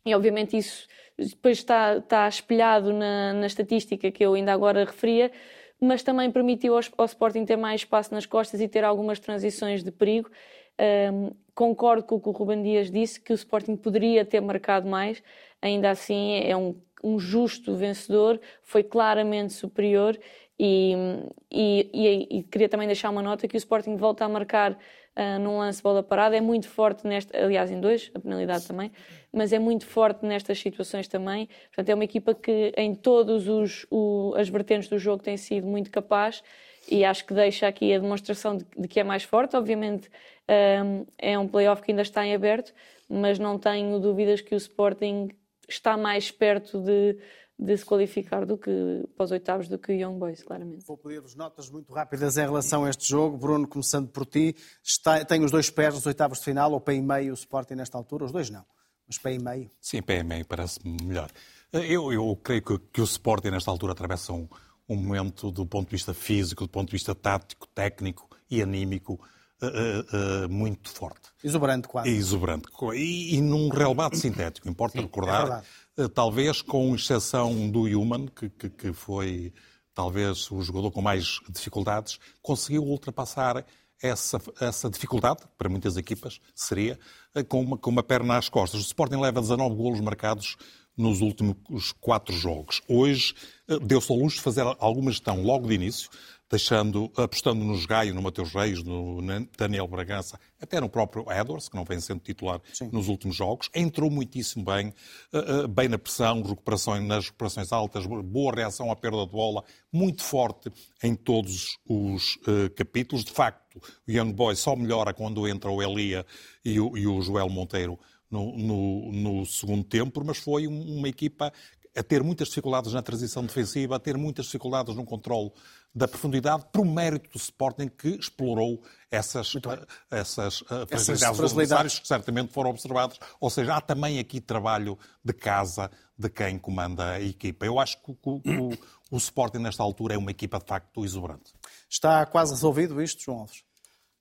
Speaker 5: E obviamente isso depois está, está espelhado na, na estatística que eu ainda agora referia, mas também permitiu ao, ao, Sporting ter mais espaço nas costas e ter algumas transições de perigo. Um, concordo com o que o Ruben Dias disse, que o Sporting poderia ter marcado mais, ainda assim é um um justo vencedor, foi claramente superior e, e, e, e, queria também deixar uma nota que o Sporting volta a marcar uh, num lance bola parada, é muito forte nesta, aliás em dois, a penalidade também, mas é muito forte nestas situações também, portanto é uma equipa que em todos os o, as vertentes do jogo tem sido muito capaz e acho que deixa aqui a demonstração de, de que é mais forte, obviamente um, ah, é um playoff que ainda está em aberto, mas não tenho dúvidas que o Sporting está mais perto de, de se qualificar do que para os oitavos do que o Young Boys, claramente.
Speaker 2: Vou pedir-vos notas muito rápidas em relação a este jogo. Bruno, começando por ti, está, tem os dois pés nos oitavos de final, ou pé e meio o Sporting nesta altura? Os dois não, mas pé e meio?
Speaker 4: Sim, pé e meio parece-me melhor. Eu, eu creio que, que, o Sporting nesta altura atravessa um, um momento do ponto de vista físico, do ponto de vista tático, técnico e anímico uh, uh, muito forte.
Speaker 2: Exuberante, quase.
Speaker 4: Exuberante. E, e num relevado sintético, importa Sim, recordar, é talvez com exceção do Human, que, que, que foi talvez o jogador com mais dificuldades, conseguiu ultrapassar essa, essa dificuldade, para muitas equipas, seria, com uma, com uma perna às costas. O Sporting leva 19 golos marcados nos últimos quatro jogos. Hoje deu-se ao luxo de fazer alguma gestão logo de início, deixando, apostando nos Gaio, no Mateus Reis, no Daniel Bragança, até no próprio Edwards, que não vem sendo titular Sim. nos últimos jogos. Entrou muitíssimo bem, eh, eh, bem na pressão, recuperações, nas recuperações altas, boa reação à perda de bola, muito forte em todos os uh, capítulos. De facto, o Young Boy só melhora quando entra o Elia e o, e o Joel Monteiro no, no, no, segundo tempo, mas foi uma equipa a ter muitas dificuldades na transição defensiva, a ter muitas dificuldades no controle da profundidade, por mérito do Sporting que explorou essas, essas, eh, fragilidades dos adversários que certamente foram observadas. Ou seja, há também aqui trabalho de casa de quem comanda a equipa. Eu acho que o, o, o Sporting, nesta altura, é uma equipa de facto exuberante.
Speaker 2: Está quase resolvido isto, João Alves?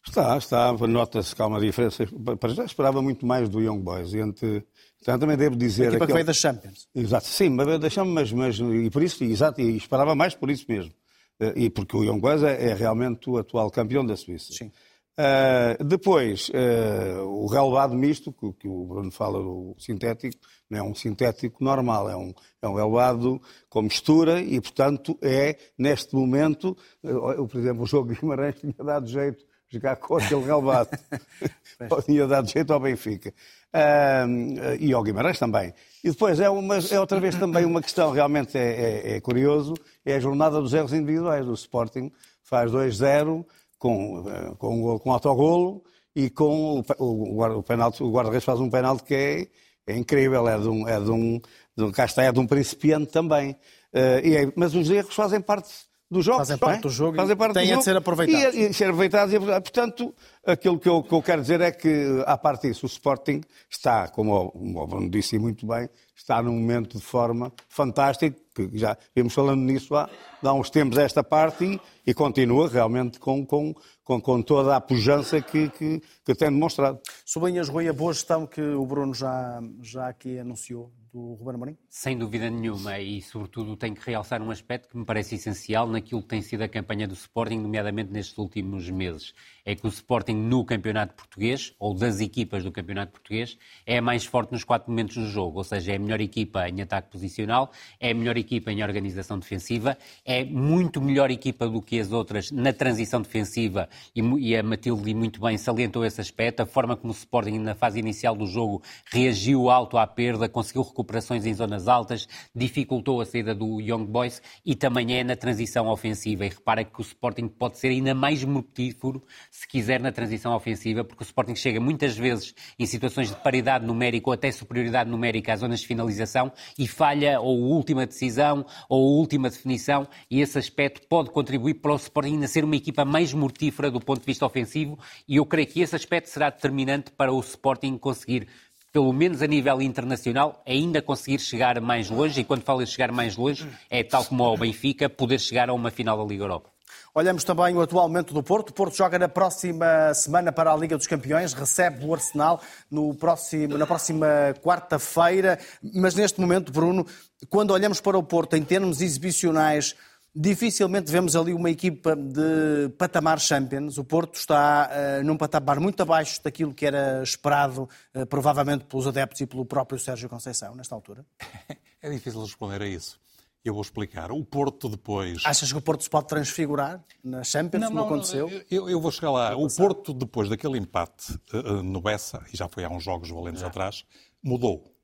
Speaker 3: Está, está. Nota-se que há uma diferença. Para já esperava muito mais do Young Boys. Entre Portanto, também devo dizer... A
Speaker 2: equipa aquele... que veio da Champions.
Speaker 3: Exato, sim, mas da Champions, mas, mas, e por isso, exato, e esperava mais por isso mesmo. Eh, e porque o Boys é, é realmente o atual campeão da Suíça.
Speaker 2: Sim.
Speaker 3: Uh, depois, uh, o relevado misto, que, que, o Bruno fala do sintético, não é um sintético normal, é um, é um relevado com mistura e, portanto, é, neste momento, uh, por exemplo, o jogo de Guimarães tinha dado jeito jogar com aquele relevado. tinha dado jeito ao Benfica. Uh, e ao Guimarães também. E depois é, uma, é outra vez também uma questão, realmente é, é, é, curioso, é a jornada dos erros individuais. O Sporting faz 2-0 com, eh, com, com autogolo e com o, o, o, penalti, o guarda-redes faz um penalti que é, é incrível, é de um, é de um, de um, cá está, é de um principiante também. Uh, é, mas os erros fazem parte do jogo.
Speaker 2: Fazem parte do jogo fazem parte têm a de ser aproveitados.
Speaker 3: E, e ser aproveitados. E, portanto, aquilo que eu, que eu, quero dizer é que, à parte disso, o Sporting está, como o Bruno disse muito bem, está num momento de forma fantástico, que já vimos falando nisso há, há uns tempos esta parte e, e continua realmente com, com, com, com, toda a pujança que, que, que tem demonstrado.
Speaker 2: Sublinhas, Rui, a boa gestão que o Bruno já, já aqui anunciou do Ruben Amorim?
Speaker 1: Sem dúvida nenhuma, e sobretudo tenho que realçar um aspecto que me parece essencial naquilo que tem sido a campanha do Sporting, nomeadamente nestes últimos meses. É que o Sporting no campeonato português, ou das equipas do campeonato português, é a mais forte nos quatro momentos do jogo, ou seja, é a melhor equipa em ataque posicional, é a melhor equipa em organização defensiva, é muito melhor equipa do que as outras na transição defensiva, e, a Matilde muito bem salientou esse aspecto, a forma como o Sporting na fase inicial do jogo reagiu alto à perda, conseguiu recuperar operações em zonas altas, dificultou a saída do Young Boys e também é na transição ofensiva. E repara que o Sporting pode ser ainda mais mortífero, se quiser, na transição ofensiva, porque o Sporting chega muitas vezes em situações de paridade numérica ou até superioridade numérica às zonas de finalização e falha ou última decisão ou última definição. E esse aspecto pode contribuir para o Sporting ainda ser uma equipa mais mortífera do ponto de vista ofensivo. E eu creio que esse aspecto será determinante para o Sporting conseguir pelo menos a nível internacional, ainda conseguir chegar mais longe, e quando falo de chegar mais longe, é tal como ao Benfica, poder chegar a uma final da Liga Europa.
Speaker 2: Olhamos também o atual momento do Porto. O Porto joga na próxima semana para a Liga dos Campeões, recebe o Arsenal no próximo, na próxima quarta-feira. Mas neste momento, Bruno, quando olhamos para o Porto em termos exibicionais, dificilmente vemos ali uma equipa de patamar Champions. O Porto está uh, num patamar muito abaixo daquilo que era esperado, uh, provavelmente pelos adeptos e pelo próprio Sérgio Conceição, nesta altura.
Speaker 4: É difícil responder a isso. Eu vou explicar. O Porto depois.
Speaker 2: Achas que o Porto se pode transfigurar na Champions, não, como não, aconteceu?
Speaker 4: Eu, eu, vou chegar lá. O Porto, depois daquele empate uh, no Bessa, e já foi há uns jogos valentes é. atrás, mudou.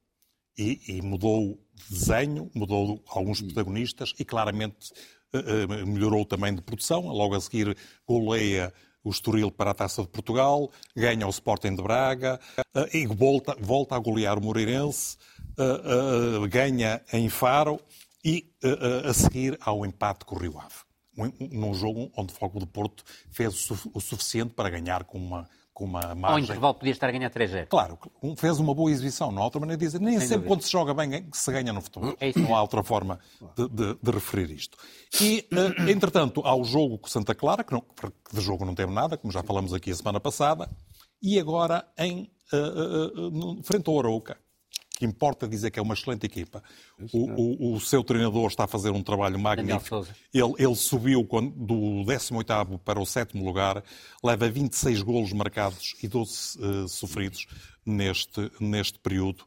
Speaker 4: E, e mudou desenho, mudou alguns protagonistas e claramente eh, melhorou também de produção. Logo a seguir, goleia o Estoril para a Taça de Portugal, ganha o Sporting de Braga e volta, volta a golear o Moreirense, ganha em Faro e a seguir ao empate com o Rio Ave. Num jogo onde o Foco de Porto fez o suficiente para ganhar com uma com uma margem...
Speaker 1: Ao intervalo podia estar a ganhar 3-0.
Speaker 4: Claro, fez uma boa exibição. Não há outra maneira de dizer. Nem Sem sempre dúvida. quando se joga bem se ganha no futebol. É não há outra forma de, de, de referir isto. E, uh, entretanto, há o jogo com Santa Clara, que, não, que de jogo não teve nada, como já falamos aqui a semana passada, e agora em uh, uh, frente ao Arouca que importa dizer que é uma excelente equipa. O, o, o seu treinador está a fazer um trabalho magnífico. Ele, ele subiu do 18º para o 7 lugar, leva 26 golos marcados e 12 uh, sofridos neste, neste período.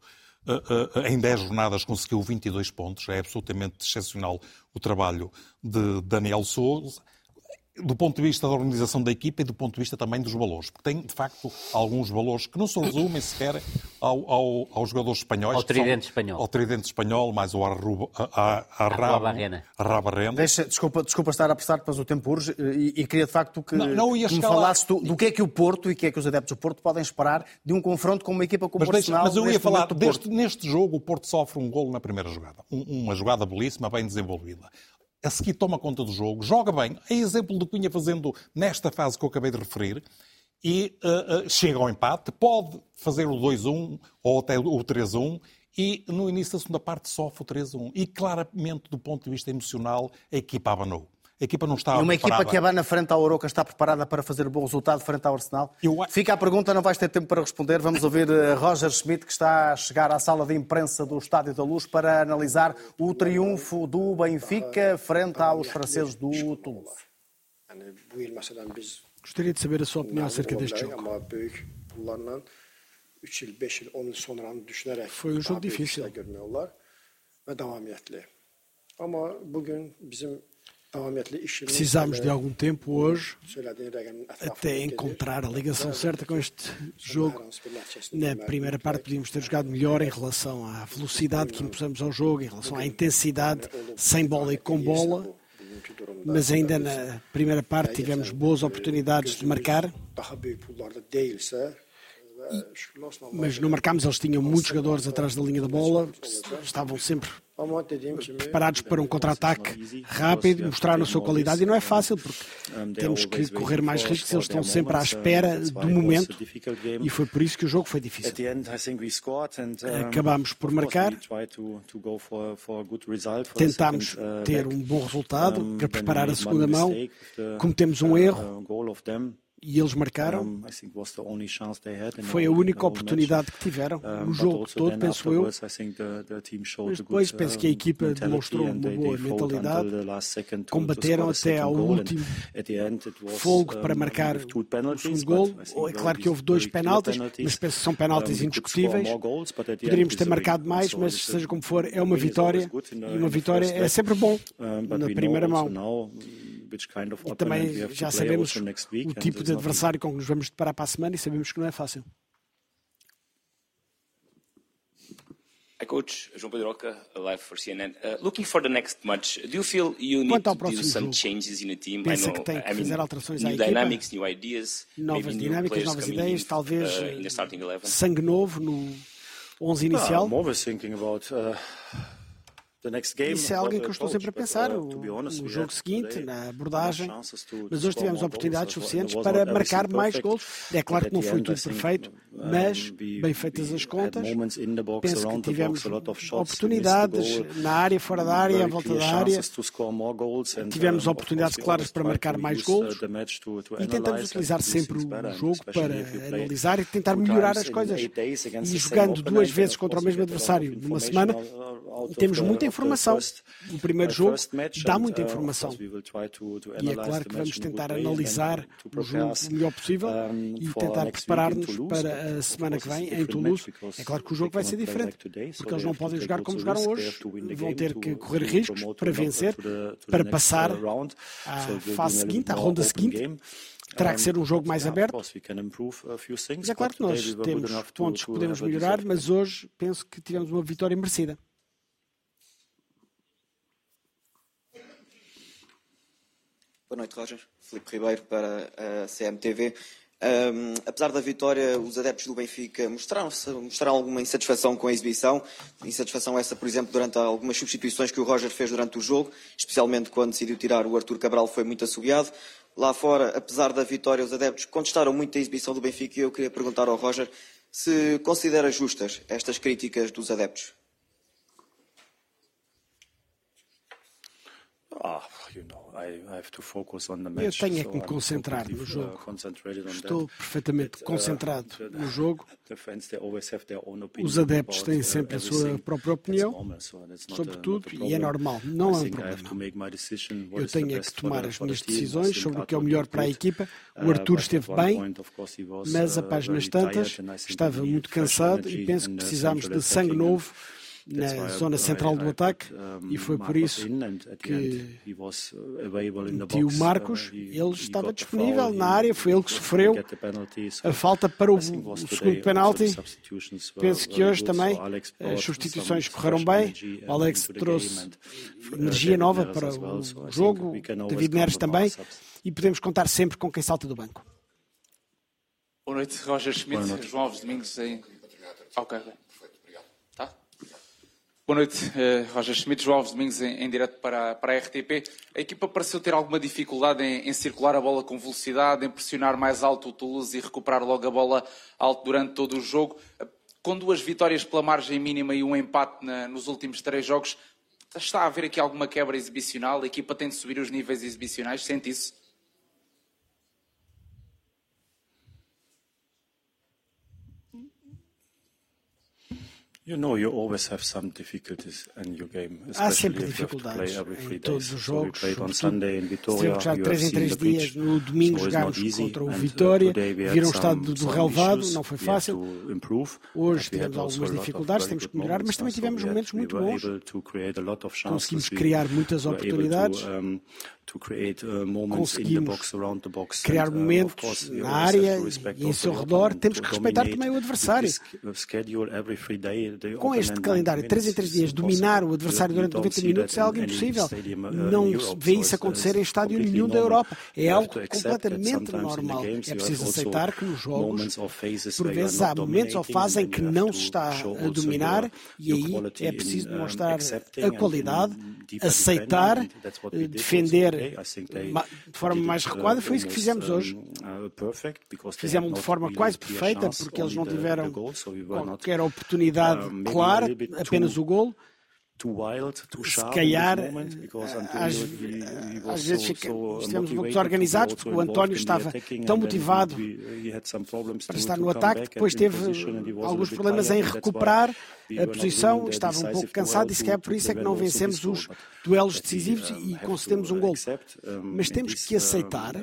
Speaker 4: Uh, uh, em 10 jornadas conseguiu 22 pontos. É absolutamente excepcional o trabalho de Daniel Souza do ponto de vista da organização da equipa e do ponto de vista também dos valores. Porque tem, de facto, alguns valores que não se resumem sequer ao, ao, aos jogadores espanhóis.
Speaker 1: Ao tridente são, espanhol.
Speaker 4: Ao tridente espanhol, mais o Arruba, a, a, a, Rabarrena.
Speaker 2: Deixa, desculpa, desculpa estar a apressar, mas o tempo urge e, e queria de facto que, não, não que me falasses do, do, que é que o Porto e que é que os adeptos do Porto podem esperar de um confronto com uma equipa como o.
Speaker 4: Mas eu ia falar, deste, neste jogo o Porto sofre um golo na primeira jogada. Um, uma jogada belíssima, bem desenvolvida a seguir toma conta do jogo, joga bem, é exemplo do que vinha fazendo nesta fase que eu acabei de referir, e uh, uh, chega ao empate, pode fazer o 2-1 ou até o 3-1, e no início da segunda parte sofre o 3-1. E claramente, do ponto de vista emocional, a equipa abanou. A equipa não está
Speaker 2: E uma
Speaker 4: preparada.
Speaker 2: equipa que abana frente ao Oroca está preparada para fazer bom resultado frente ao Arsenal? Eu... Fica a pergunta, não vais ter tempo para responder. Vamos ouvir eh, Roger Schmidt, que está a chegar à sala de imprensa do Estádio da Luz para analisar o triunfo do Benfica frente aos franceses do Toulouse.
Speaker 8: Gostaria de saber a sua opinião acerca deste jogo. Foi um jogo difícil. Precisámos de algum tempo hoje até encontrar a ligação certa com este jogo. Na primeira parte podíamos ter jogado melhor em relação à velocidade que impusemos ao jogo, em relação à intensidade, sem bola e com bola. Mas ainda na primeira parte tivemos boas oportunidades de marcar. Mas não marcámos, eles tinham muitos jogadores atrás da linha da bola, estavam sempre preparados para um contra-ataque rápido, mostrar a sua qualidade e não é fácil porque temos que correr mais riscos, eles estão sempre à espera do momento e foi por isso que o jogo foi difícil. Acabámos por marcar, tentámos ter um bom resultado para preparar a segunda mão, cometemos um erro e eles marcaram. Foi a única oportunidade que tiveram no jogo todo, penso eu. Mas depois penso que a equipa demonstrou uma boa mentalidade, combateram até ao último fogo para marcar o segundo gol. É claro que houve dois penaltis, mas penso que são penaltis indiscutíveis. Poderíamos ter marcado mais, mas seja como for, é uma vitória e uma vitória é sempre bom na primeira mão. E também já sabemos o tipo de adversário com que nos vamos deparar para a semana e sabemos que não é fácil.
Speaker 9: Hi, Coach. João Pedro Roca, live for CNN. Uh, looking for the next match, do you feel you need to do some changes in the team?
Speaker 8: Pensa I know, que tem que I mean, fazer alterações new à equipa, dynamics, new ideas, novas dinâmicas, novas ideias, talvez uh, sangue novo no 11 inicial.
Speaker 10: I'm always thinking about uh,
Speaker 8: isso é algo que eu estou sempre a pensar, uh, o, o jogo seguinte, na abordagem. Mas hoje tivemos oportunidades suficientes para marcar mais gols. É claro que não foi tudo perfeito, mas, bem feitas as contas, penso que tivemos oportunidades na área, fora da área, à volta da área. Tivemos uh, oportunidades claras para marcar mais gols e tentamos utilizar sempre o jogo para analisar e tentar melhorar as coisas. E jogando duas vezes contra o mesmo adversário numa semana, temos muita informação. O primeiro jogo dá muita uh, informação. E é claro que vamos tentar analisar o jogo o melhor possível e tentar preparar-nos para a semana que vem em Toulouse. É claro que o jogo vai ser diferente, porque eles não podem jogar como jogaram hoje. Vão ter que correr riscos para vencer, para passar à fase seguinte, à ronda seguinte terá que ser um jogo mais aberto. Mas é claro que nós temos pontos que podemos melhorar, mas hoje penso que tivemos uma vitória merecida.
Speaker 11: Boa noite, Roger. Filipe Ribeiro para a CMTV. Um, apesar da vitória, os adeptos do Benfica mostraram, mostraram alguma insatisfação com a exibição. Insatisfação essa, por exemplo, durante algumas substituições que o Roger fez durante o jogo, especialmente quando decidiu tirar o Artur Cabral, foi muito assobiado. Lá fora, apesar da vitória, os adeptos contestaram muito a exibição do Benfica e eu queria perguntar ao Roger se considera justas estas críticas dos adeptos.
Speaker 10: Ah, you know.
Speaker 8: Eu tenho é que me concentrar no uh, jogo. Estou perfeitamente uh, concentrado no jogo. Os adeptos têm sempre a sua própria opinião sobre tudo e é normal, não é um problema. Eu tenho é que tomar as minhas decisões sobre o que é o melhor para a equipa. O uh, Arthur esteve bem, mas a páginas tantas estava muito cansado e penso que precisamos de sangue novo na zona central do ataque e foi por isso que meti o Marcos, ele estava disponível na área, foi ele que sofreu a falta para o, o segundo penalti. Penso que hoje também as substituições correram bem, o Alex trouxe energia nova para o jogo, David Neres também, e podemos contar sempre com quem salta do banco.
Speaker 12: Boa noite, Roger Schmidt, João Alves Domingos em... Ok, Boa noite, uh, Roger Schmidt, João Alves Domingos em, em direto para, para a RTP. A equipa pareceu ter alguma dificuldade em, em, circular a bola com velocidade, em pressionar mais alto o Toulouse e recuperar logo a bola alto durante todo o jogo. Com duas vitórias pela margem mínima e um empate na, nos últimos três jogos, está a haver aqui alguma quebra exibicional? A equipa tem de subir os níveis exibicionais? Sente isso?
Speaker 8: Há sempre dificuldades em todos os jogos. Se jogar três em três dias, no domingo jogámos contra o Vitória, viram o estado do relevado, não foi fácil. Hoje tivemos algumas dificuldades, temos que melhorar, mas também tivemos momentos muito bons. Conseguimos criar muitas oportunidades. Uh, conseguimos criar momentos na área e em seu redor. Temos que respeitar também o adversário. Com este calendário, 3 em 3 dias, dominar o adversário durante 90 minutos é algo impossível. Uh, não vê isso acontecer em estádio nenhum da Europa. É algo completamente normal. É preciso aceitar que nos jogos, por vezes, há momentos ou fases em que não se está a dominar e aí é preciso demonstrar a qualidade, aceitar, defender de forma mais recuada. Foi isso que fizemos hoje. Uh, fizemos de forma quase perfeita, porque eles não tiveram qualquer oportunidade clara, apenas o gol se calhar, às, às vezes estivemos um pouco desorganizados, porque o António estava tão motivado para estar no ataque, depois teve alguns problemas em recuperar a posição, estava um pouco cansado e se calhar por isso é que não vencemos os duelos decisivos e concedemos um gol. Mas temos que aceitar,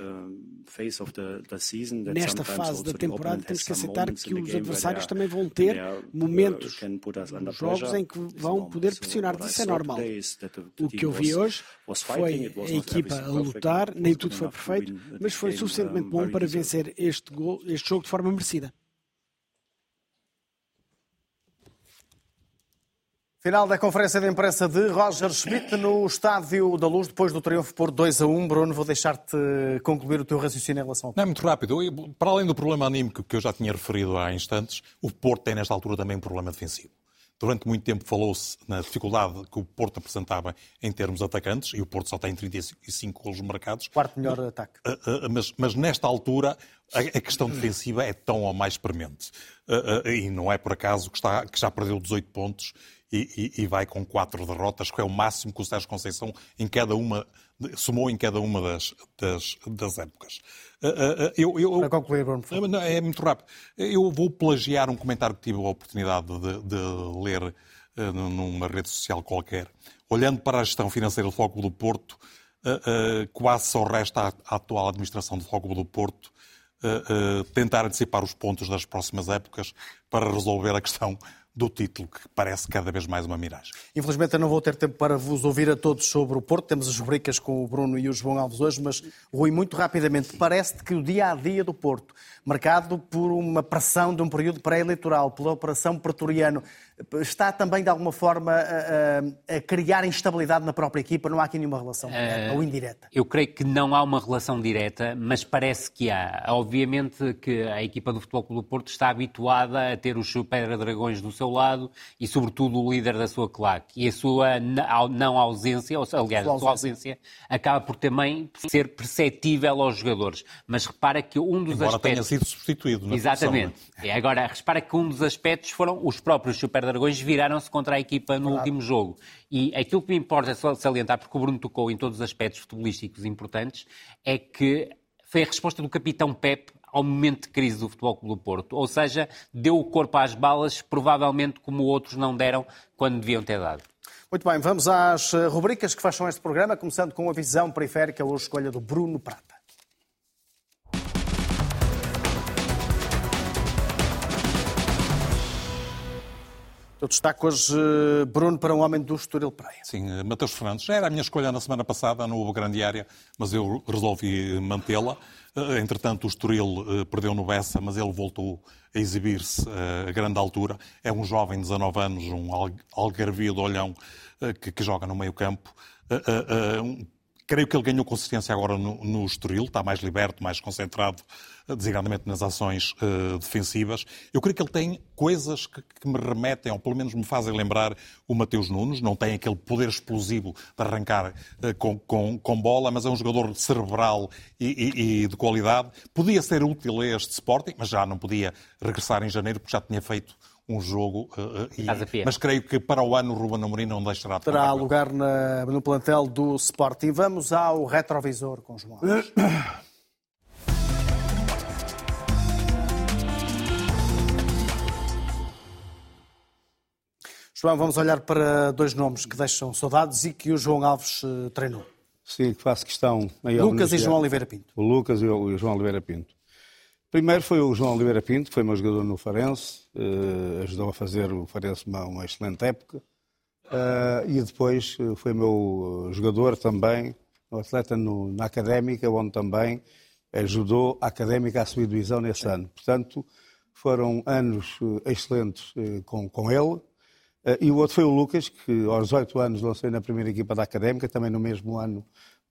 Speaker 8: nesta fase da temporada, temos que aceitar que os adversários também vão ter momentos nos jogos em que vão poder pressionar. Isso é normal. O que eu vi hoje foi a equipa a lutar, nem tudo foi perfeito, mas foi suficientemente bom para vencer este, gol, este jogo de forma merecida.
Speaker 2: Final da conferência de imprensa de Roger Schmidt no Estádio da Luz, depois do triunfo por 2 a 1. Bruno, vou deixar-te concluir o teu raciocínio em relação ao
Speaker 4: Não, é muito rápido. Para além do problema anímico que eu já tinha referido há instantes, o Porto tem nesta altura também um problema defensivo. Durante muito tempo falou-se na dificuldade que o Porto apresentava em termos atacantes, e o Porto só tem 35 golos marcados.
Speaker 2: Quarto melhor ataque.
Speaker 4: Ah, ah, mas, mas nesta altura a questão defensiva é tão ou mais premente. E não é por acaso que, está, que já perdeu 18 pontos e, e, e, vai com quatro derrotas, que é o máximo que o Sérgio Conceição em cada uma, somou em cada uma das, das, das épocas.
Speaker 2: Uh, uh, eu, eu, Para concluir, Bruno.
Speaker 4: É muito rápido. Eu vou plagiar um comentário que tive a oportunidade de, de ler numa rede social qualquer. Olhando para a gestão financeira do Foco do Porto, quase só resta à, atual administração do Foco do Porto tentar antecipar os pontos das próximas épocas para resolver a questão do título, que parece cada vez mais uma miragem.
Speaker 2: Infelizmente eu não vou ter tempo para vos ouvir a todos sobre o Porto. Temos as rubricas com o Bruno e o João Alves hoje, mas, Rui, muito rapidamente, parece que o dia-a-dia -dia do Porto, marcado por uma pressão de um período pré-eleitoral, pela Operação Pretoriano, está também, de alguma forma, a, a, criar instabilidade na própria equipa? Não há aqui nenhuma relação direta uh, ou indireta?
Speaker 1: Eu creio que não há uma relação direta, mas parece que há. Obviamente que a equipa do Futebol Clube do Porto está habituada a ter os Super Dragões do seu lado e, sobretudo, o líder da sua claque. E a sua não ausência, ou aliás, a sua ausência, acaba por também ser perceptível aos jogadores. Mas repara que um dos
Speaker 4: Embora
Speaker 1: aspectos...
Speaker 4: tenha sido substituído. Na
Speaker 1: Exatamente.
Speaker 4: Função,
Speaker 1: é? Agora, repara que um dos aspectos foram os próprios Super Dragões viraram-se contra a equipa no último jogo. E aquilo que me importa salientar, porque o Bruno tocou em todos os aspectos futebolísticos importantes, é que foi a resposta do capitão Pep ao momento de crise do Futebol Clube do Porto. Ou seja, deu o corpo às balas, provavelmente como outros não deram quando deviam ter dado.
Speaker 2: Muito bem, vamos às eh, rubricas que fecham este programa, começando com a visão periférica a escolha do Bruno Prata. Eu destaco hoje Bruno para um homem do Estoril Praia.
Speaker 4: Sim, Mateus Fernandes. Já era a minha escolha na semana passada, não houve grande área, mas eu resolvi mantê-la. Eh, entretanto, o Estoril eh, perdeu no Bessa, mas ele voltou a exibir-se eh, a grande altura. É um jovem de 19 anos, um algarvio de olhão que joga no meio campo. Creio que ele ganhou consistência agora no, no Estoril, está mais liberto, mais concentrado, eh, designadamente nas ações uh, defensivas. Eu creio que ele tem coisas que, que, me remetem, ou pelo menos me fazem lembrar o Mateus Nunes. Não tem aquele poder explosivo de arrancar uh, com, com, com, bola, mas é um jogador cerebral e, e, e, de qualidade. Podia ser útil a este Sporting, mas já não podia regressar em janeiro, porque já tinha feito um jogo. Uh, e, mas creio que para o ano o Ruben Amorim não deixará de
Speaker 2: Terá lugar na, no plantel do Sporting. Vamos ao retrovisor com João Alves. João, vamos olhar para dois nomes que deixam saudades e que o João Alves uh, treinou.
Speaker 3: Sim, que faço questão.
Speaker 2: Lucas e João Oliveira Pinto.
Speaker 3: O Lucas e o João Oliveira Pinto. Primeiro foi o João Oliveira Pinto, que foi meu jogador no Farense, uh, ajudou a fazer o Farense uma, uma excelente época. Uh, e depois eh, foi meu jogador também, um atleta no, na Académica, onde também ajudou a Académica a subir divisão nesse ano. Portanto, foram anos excelentes com, com ele. E o outro foi o Lucas, que aos 18 anos lancei na primeira equipa da Académica, também no mesmo ano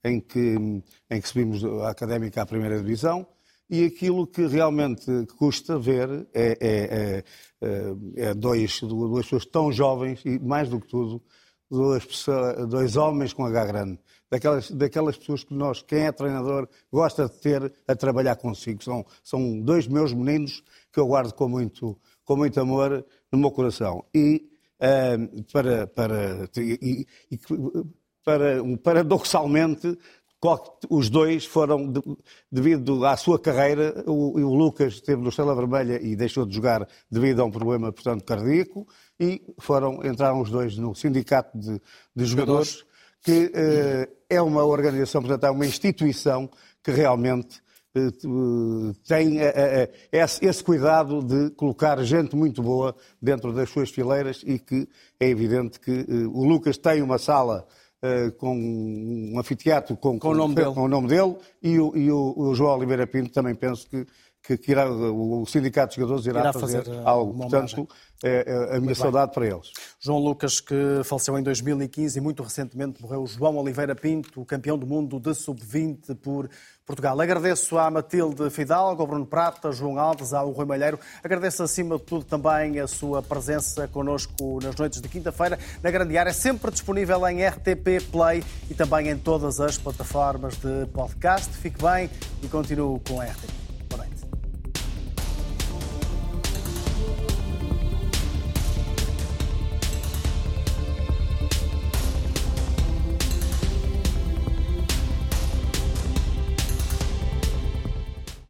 Speaker 3: em que, em que subimos a Académica à primeira divisão e aquilo que realmente custa ver é, é, é, é dois, duas pessoas tão jovens e, mais do que tudo, duas pessoas, dois homens com H grande. Daquelas, daquelas pessoas que nós, quem é treinador, gosta de ter a trabalhar consigo. São, são dois meus meninos que eu guardo com muito, com muito amor no meu coração. E uh, para, para, e, e, para, paradoxalmente, os dois foram, devido à sua carreira, o, o Lucas esteve no Estrela Vermelha e deixou de jogar devido a um problema, portanto, cardíaco, e foram, entraram os dois no Sindicato de, de Jogadores, que eh, é uma organização, portanto, é uma instituição que realmente eh, tem eh, esse cuidado de colocar gente muito boa dentro das suas fileiras e que é evidente que o Lucas tem uma sala uh, com um anfiteatro com, com, o nome dele, com o nome dele e, o, e o, o, João Oliveira Pinto também penso que que, que irá, o Sindicato de Jogadores irá, irá fazer, fazer, algo. Portanto, é, é a minha saudade para eles.
Speaker 2: João Lucas, que faleceu em 2015 e muito recentemente morreu João Oliveira Pinto, o campeão do mundo de sub-20 por Portugal. Agradeço à Matilde Fidalgo, ao Bruno Prata, João Alves, ao Rui Malheiro. Agradeço acima de tudo também a sua presença connosco nas noites de quinta-feira na Grande Área, sempre disponível em RTP Play e também em todas as plataformas de podcast. Fique bem e continue com a RTP.